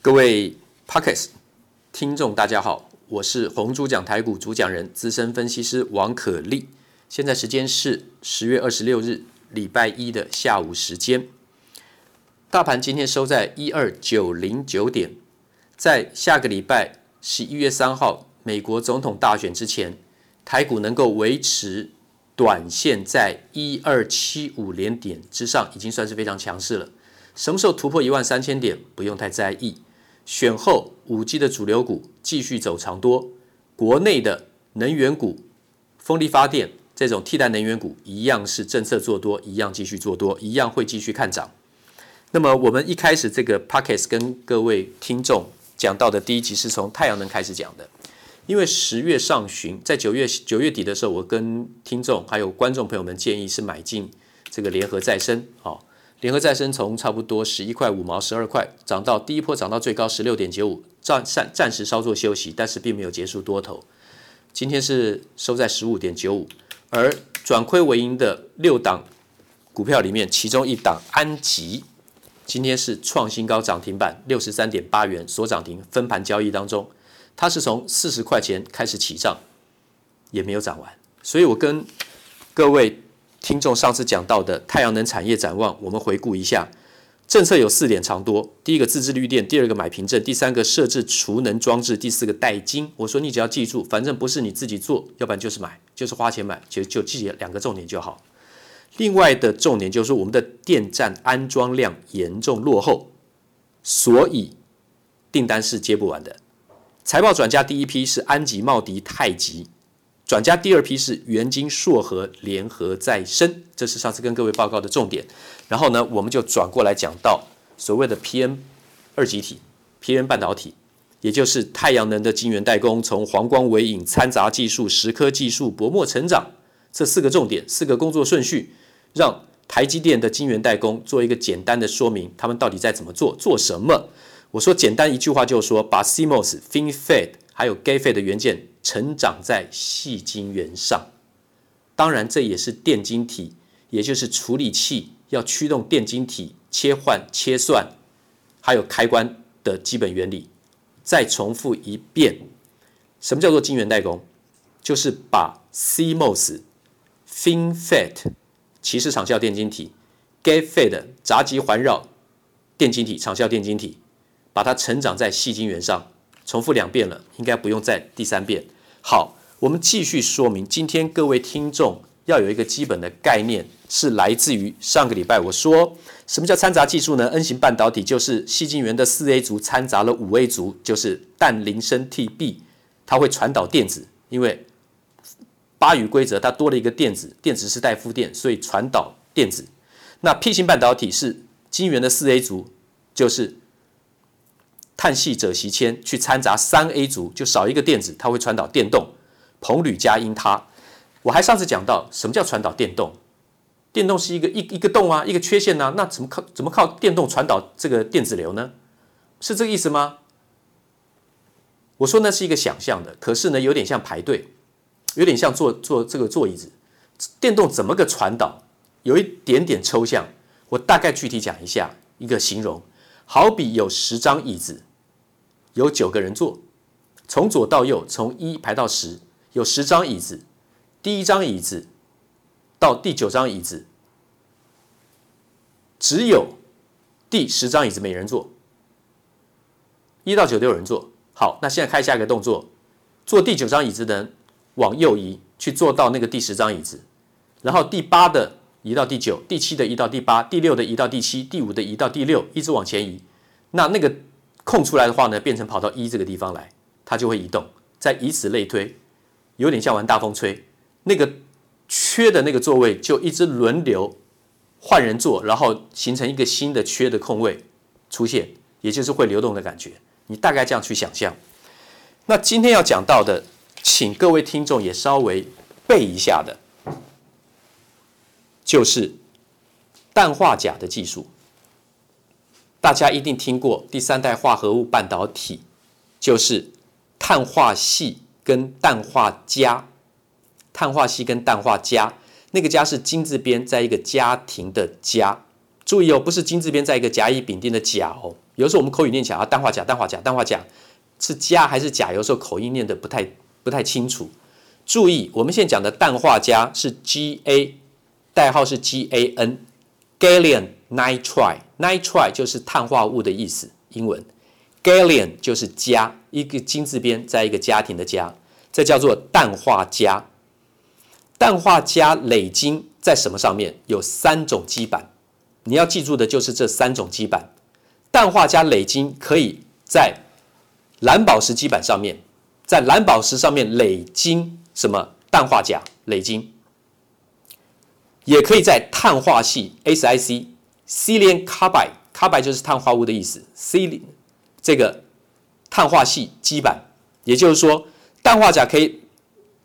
各位 Podcast 听众，大家好，我是红猪讲台股主讲人、资深分析师王可立。现在时间是十月二十六日礼拜一的下午时间。大盘今天收在一二九零九点，在下个礼拜十一月三号美国总统大选之前，台股能够维持短线在一二七五连点之上，已经算是非常强势了。什么时候突破一万三千点，不用太在意。选后五 G 的主流股继续走长多，国内的能源股、风力发电这种替代能源股一样是政策做多，一样继续做多，一样会继续看涨。那么我们一开始这个 Podcast 跟各位听众讲到的第一集是从太阳能开始讲的，因为十月上旬在九月九月底的时候，我跟听众还有观众朋友们建议是买进这个联合再生，好。联合再生从差不多十一块五毛、十二块涨到第一波涨到最高十六点九五，暂暂暂时稍作休息，但是并没有结束多头。今天是收在十五点九五，而转亏为盈的六档股票里面，其中一档安吉今天是创新高涨停板六十三点八元，所涨停分盘交易当中，它是从四十块钱开始起涨，也没有涨完，所以我跟各位。听众上次讲到的太阳能产业展望，我们回顾一下，政策有四点长多：第一个自制绿电，第二个买凭证，第三个设置储能装置，第四个代金。我说你只要记住，反正不是你自己做，要不然就是买，就是花钱买，就就记两个重点就好。另外的重点就是我们的电站安装量严重落后，所以订单是接不完的。财报转嫁第一批是安吉、茂迪、太极。转加第二批是元晶、硕和、联合再生，这是上次跟各位报告的重点。然后呢，我们就转过来讲到所谓的 PM 二极体、PM 半导体，也就是太阳能的晶圆代工，从黄光、微影、掺杂技术、蚀刻技术、薄膜成长这四个重点、四个工作顺序，让台积电的晶圆代工做一个简单的说明，他们到底在怎么做、做什么？我说简单一句话就是说，把 CMOS、FinFET 还有 Gate-FET 的元件。成长在细晶圆上，当然这也是电晶体，也就是处理器要驱动电晶体切换、切算，还有开关的基本原理。再重复一遍，什么叫做晶圆代工？就是把 CMOS、FinFET 其实场效电晶体、Gate-FET 杂极环绕电晶体场效电晶体，把它成长在细晶圆上。重复两遍了，应该不用再第三遍。好，我们继续说明。今天各位听众要有一个基本的概念，是来自于上个礼拜我说什么叫掺杂技术呢？N 型半导体就是细晶圆的四 A 族掺杂了五 A 族，就是氮磷砷 Tb，它会传导电子，因为巴宇规则它多了一个电子，电子是带负电，所以传导电子。那 P 型半导体是晶圆的四 A 族，就是。碳矽鍺锡铅去掺杂三 A 族，就少一个电子，它会传导电动。硼铝镓銦钛，我还上次讲到什么叫传导电动？电动是一个一一个洞啊，一个缺陷啊，那怎么靠怎么靠电动传导这个电子流呢？是这个意思吗？我说那是一个想象的，可是呢，有点像排队，有点像坐坐这个坐椅子。电动怎么个传导？有一点点抽象，我大概具体讲一下一个形容，好比有十张椅子。有九个人坐，从左到右，从一排到十，有十张椅子。第一张椅子到第九张椅子，只有第十张椅子没人坐，一到九都有人坐。好，那现在开下一个动作，坐第九张椅子的人往右移，去坐到那个第十张椅子，然后第八的移到第九，第七的移到第八，第六的移到第七，第五的移到第六，一直往前移。那那个。空出来的话呢，变成跑到一这个地方来，它就会移动，再以此类推，有点像玩大风吹。那个缺的那个座位就一直轮流换人坐，然后形成一个新的缺的空位出现，也就是会流动的感觉。你大概这样去想象。那今天要讲到的，请各位听众也稍微背一下的，就是氮化钾的技术。大家一定听过第三代化合物半导体，就是碳化矽跟氮化镓。碳化矽跟氮化镓，那个镓是金字边在一个家庭的家。注意哦，不是金字边在一个甲乙丙丁的甲哦，有的时候我们口语念起来啊，氮化钾、氮化钾、氮化钾是钾还是钾？有时候口音念得不太不太清楚。注意，我们现在讲的氮化镓是 Ga，代号是 GaN，Gallium Nitride，Nitride 就是碳化物的意思，英文。Gallium 就是家，一个金字边，在一个家庭的家，这叫做氮化镓。氮化钾磊晶在什么上面？有三种基板，你要记住的就是这三种基板。氮化钾磊晶可以在蓝宝石基板上面，在蓝宝石上面磊晶什么？氮化钾磊晶，也可以在碳化系 C0 carbide carbide 就是碳化物的意思，Silicon 这个碳化系基板，也就是说，氮化钾可以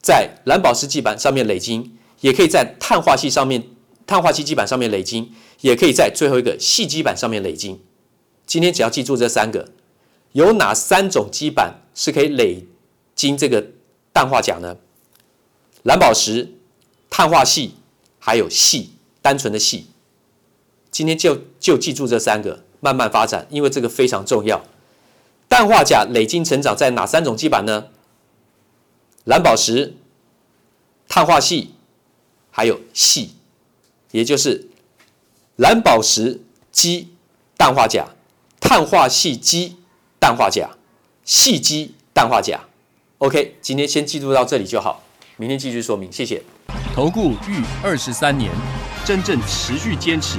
在蓝宝石基板上面累晶，也可以在碳化系上面、碳化系基板上面累晶，也可以在最后一个矽基板上面累晶。今天只要记住这三个，有哪三种基板是可以累晶这个氮化钾呢？蓝宝石、碳化系，还有系，单纯的系。今天就就记住这三个，慢慢发展，因为这个非常重要。氮化钾磊晶成长在哪三种基板呢？蓝宝石、碳化系，还有系，也就是蓝宝石基氮化钾、碳化系基氮化钾、系基氮化钾。OK，今天先记住到这里就好，明天继续说明。谢谢。投顾逾二十三年，真正持续坚持、